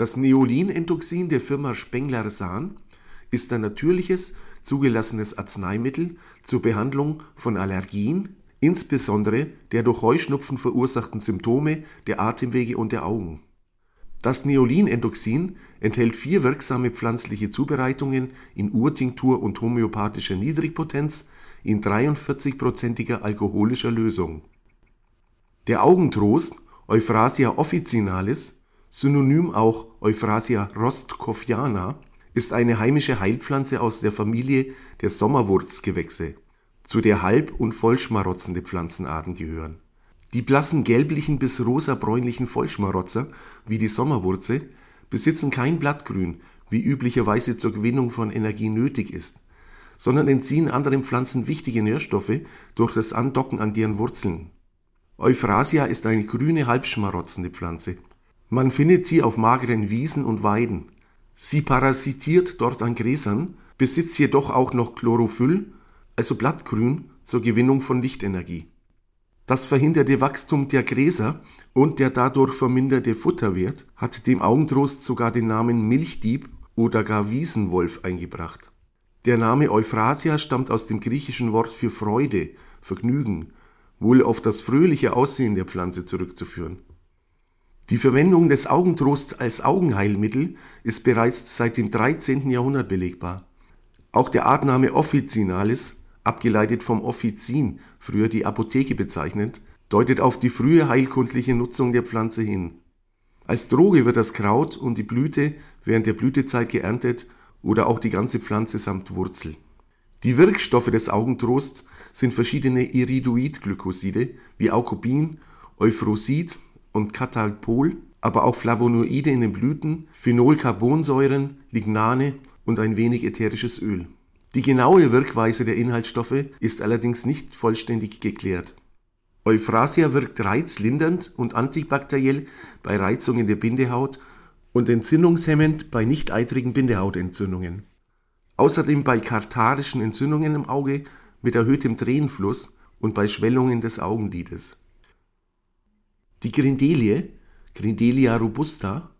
Das Neolin-Endoxin der Firma Spengler-Sahn ist ein natürliches, zugelassenes Arzneimittel zur Behandlung von Allergien, insbesondere der durch Heuschnupfen verursachten Symptome der Atemwege und der Augen. Das Neolin-Endoxin enthält vier wirksame pflanzliche Zubereitungen in Urtinktur und homöopathischer Niedrigpotenz in 43-prozentiger alkoholischer Lösung. Der Augentrost Euphrasia officinalis, synonym auch Euphrasia rostcoffiana, ist eine heimische Heilpflanze aus der Familie der Sommerwurzgewächse, zu der halb und vollschmarotzende Pflanzenarten gehören. Die blassen gelblichen bis rosa-bräunlichen Vollschmarotzer wie die Sommerwurze besitzen kein Blattgrün, wie üblicherweise zur Gewinnung von Energie nötig ist, sondern entziehen anderen Pflanzen wichtige Nährstoffe durch das Andocken an deren Wurzeln. Euphrasia ist eine grüne halbschmarotzende Pflanze. Man findet sie auf mageren Wiesen und Weiden. Sie parasitiert dort an Gräsern, besitzt jedoch auch noch Chlorophyll, also Blattgrün, zur Gewinnung von Lichtenergie. Das verhinderte Wachstum der Gräser und der dadurch verminderte Futterwert hat dem Augentrost sogar den Namen Milchdieb oder gar Wiesenwolf eingebracht. Der Name Euphrasia stammt aus dem griechischen Wort für Freude, Vergnügen, wohl auf das fröhliche Aussehen der Pflanze zurückzuführen. Die Verwendung des Augentrosts als Augenheilmittel ist bereits seit dem 13. Jahrhundert belegbar. Auch der Artname Officinalis, abgeleitet vom Offizin, früher die Apotheke bezeichnet, deutet auf die frühe heilkundliche Nutzung der Pflanze hin. Als Droge wird das Kraut und die Blüte während der Blütezeit geerntet oder auch die ganze Pflanze samt Wurzel. Die Wirkstoffe des Augentrosts sind verschiedene Iridoid-Glykoside wie Aukobin, Euphrosid und Catalpol, aber auch Flavonoide in den Blüten, Phenolcarbonsäuren, Lignane und ein wenig ätherisches Öl. Die genaue Wirkweise der Inhaltsstoffe ist allerdings nicht vollständig geklärt. Euphrasia wirkt reizlindernd und antibakteriell bei Reizungen der Bindehaut und entzündungshemmend bei nicht eitrigen Bindehautentzündungen außerdem bei katharischen Entzündungen im Auge mit erhöhtem Tränenfluss und bei Schwellungen des Augenlides. Die Grindelie (Grindelia robusta),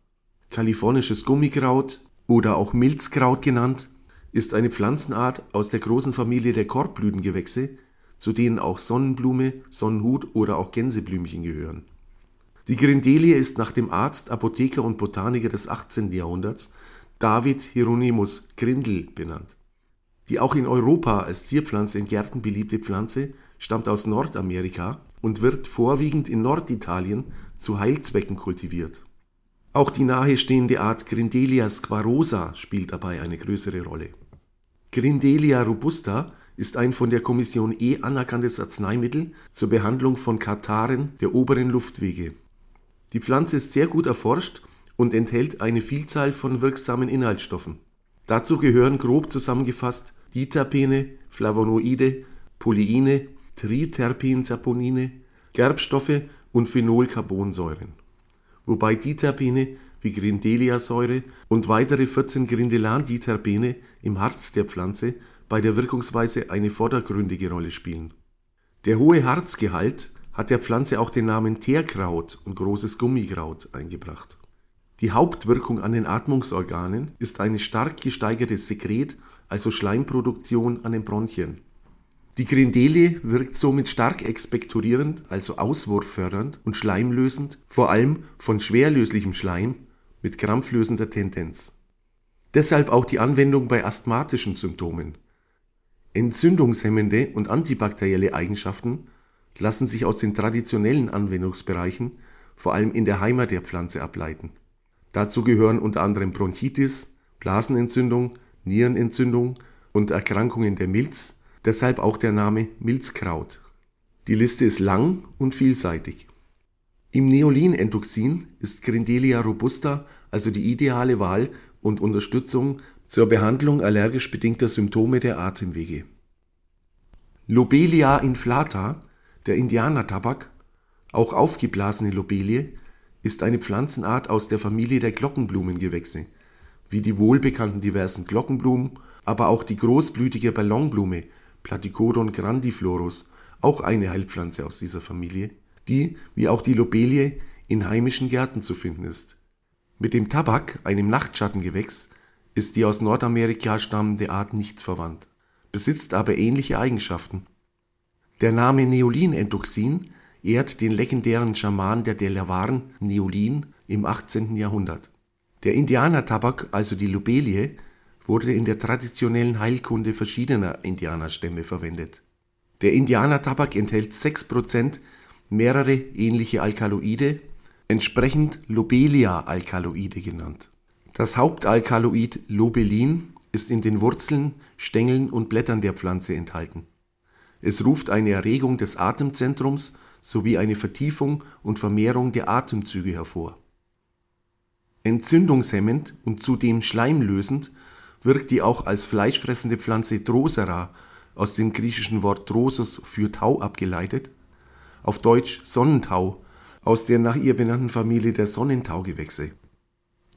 kalifornisches Gummikraut oder auch Milzkraut genannt, ist eine Pflanzenart aus der großen Familie der Korbblütengewächse, zu denen auch Sonnenblume, Sonnenhut oder auch Gänseblümchen gehören. Die Grindelie ist nach dem Arzt, Apotheker und Botaniker des 18. Jahrhunderts David Hieronymus Grindel benannt. Die auch in Europa als Zierpflanze in Gärten beliebte Pflanze stammt aus Nordamerika und wird vorwiegend in Norditalien zu Heilzwecken kultiviert. Auch die nahestehende Art Grindelia squarosa spielt dabei eine größere Rolle. Grindelia robusta ist ein von der Kommission E anerkanntes Arzneimittel zur Behandlung von Katharen der oberen Luftwege. Die Pflanze ist sehr gut erforscht und enthält eine Vielzahl von wirksamen Inhaltsstoffen. Dazu gehören grob zusammengefasst Diterpene, Flavonoide, Polyine, Triterpensaponine, Gerbstoffe und Phenolcarbonsäuren. Wobei Diterpene wie Grindelia-Säure und weitere 14 Grindelan-Diterpene im Harz der Pflanze bei der Wirkungsweise eine vordergründige Rolle spielen. Der hohe Harzgehalt hat der Pflanze auch den Namen Teerkraut und großes Gummikraut eingebracht die Hauptwirkung an den Atmungsorganen ist eine stark gesteigerte Sekret also Schleimproduktion an den Bronchien. Die Grindelie wirkt somit stark expektorierend also auswurffördernd und schleimlösend, vor allem von schwerlöslichem Schleim mit krampflösender Tendenz. Deshalb auch die Anwendung bei asthmatischen Symptomen. Entzündungshemmende und antibakterielle Eigenschaften lassen sich aus den traditionellen Anwendungsbereichen vor allem in der Heimat der Pflanze ableiten Dazu gehören unter anderem Bronchitis, Blasenentzündung, Nierenentzündung und Erkrankungen der Milz, deshalb auch der Name Milzkraut. Die Liste ist lang und vielseitig. Im Neolin-Endoxin ist Grindelia robusta also die ideale Wahl und Unterstützung zur Behandlung allergisch bedingter Symptome der Atemwege. Lobelia inflata, der Indianertabak, auch aufgeblasene Lobelie, ist eine Pflanzenart aus der Familie der Glockenblumengewächse, wie die wohlbekannten diversen Glockenblumen, aber auch die großblütige Ballonblume Platycodon grandiflorus, auch eine Heilpflanze aus dieser Familie, die, wie auch die Lobelie, in heimischen Gärten zu finden ist. Mit dem Tabak, einem Nachtschattengewächs, ist die aus Nordamerika stammende Art nicht verwandt, besitzt aber ähnliche Eigenschaften. Der Name Neolin-Endoxin ehrt den legendären Schaman der Delawaren Neolin im 18. Jahrhundert. Der Indianertabak, also die Lobelie, wurde in der traditionellen Heilkunde verschiedener Indianerstämme verwendet. Der Indianertabak enthält 6% mehrere ähnliche Alkaloide, entsprechend Lobelia-Alkaloide genannt. Das Hauptalkaloid Lobelin ist in den Wurzeln, Stängeln und Blättern der Pflanze enthalten. Es ruft eine Erregung des Atemzentrums sowie eine Vertiefung und Vermehrung der Atemzüge hervor. Entzündungshemmend und zudem schleimlösend wirkt die auch als fleischfressende Pflanze Drosera aus dem griechischen Wort drosos für Tau abgeleitet, auf Deutsch Sonnentau aus der nach ihr benannten Familie der Sonnentaugewächse.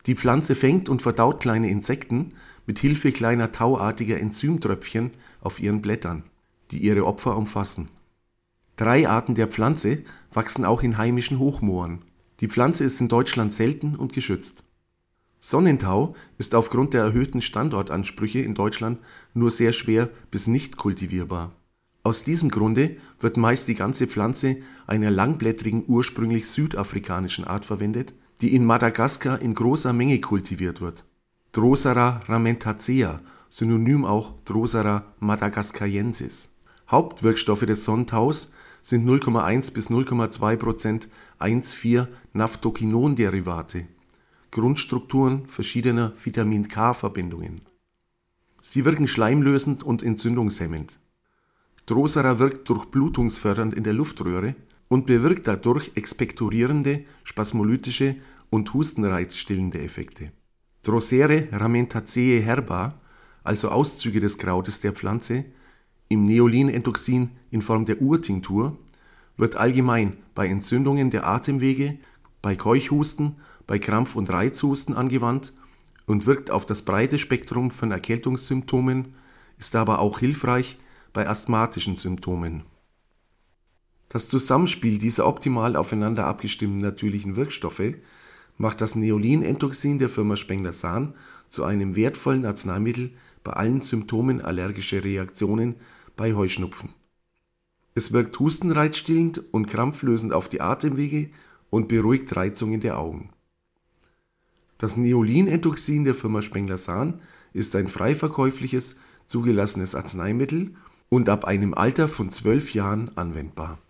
Die Pflanze fängt und verdaut kleine Insekten mit Hilfe kleiner tauartiger Enzymtröpfchen auf ihren Blättern, die ihre Opfer umfassen. Drei Arten der Pflanze wachsen auch in heimischen Hochmooren. Die Pflanze ist in Deutschland selten und geschützt. Sonnentau ist aufgrund der erhöhten Standortansprüche in Deutschland nur sehr schwer bis nicht kultivierbar. Aus diesem Grunde wird meist die ganze Pflanze einer langblättrigen ursprünglich südafrikanischen Art verwendet, die in Madagaskar in großer Menge kultiviert wird. Drosera ramentacea, synonym auch Drosera madagascariensis. Hauptwirkstoffe des Sonnentaus sind 0,1 bis 0,2 Prozent 1,4-Naphthoquinon-Derivate, Grundstrukturen verschiedener Vitamin-K-Verbindungen. Sie wirken schleimlösend und entzündungshemmend. Drosera wirkt durchblutungsfördernd in der Luftröhre und bewirkt dadurch expektorierende, spasmolytische und hustenreizstillende Effekte. Drosere ramentaceae herba, also Auszüge des Krautes der Pflanze, im Neolin-Endoxin in Form der Urtinktur, wird allgemein bei Entzündungen der Atemwege, bei Keuchhusten, bei Krampf- und Reizhusten angewandt und wirkt auf das breite Spektrum von Erkältungssymptomen, ist aber auch hilfreich bei asthmatischen Symptomen. Das Zusammenspiel dieser optimal aufeinander abgestimmten natürlichen Wirkstoffe macht das Neolin-Endoxin der Firma Spengler-Sahn zu einem wertvollen Arzneimittel bei allen Symptomen allergischer Reaktionen bei Heuschnupfen. Es wirkt hustenreizstillend und krampflösend auf die Atemwege und beruhigt Reizungen der Augen. Das Neolin-Endoxin der Firma Spengler-Sahn ist ein frei verkäufliches, zugelassenes Arzneimittel und ab einem Alter von zwölf Jahren anwendbar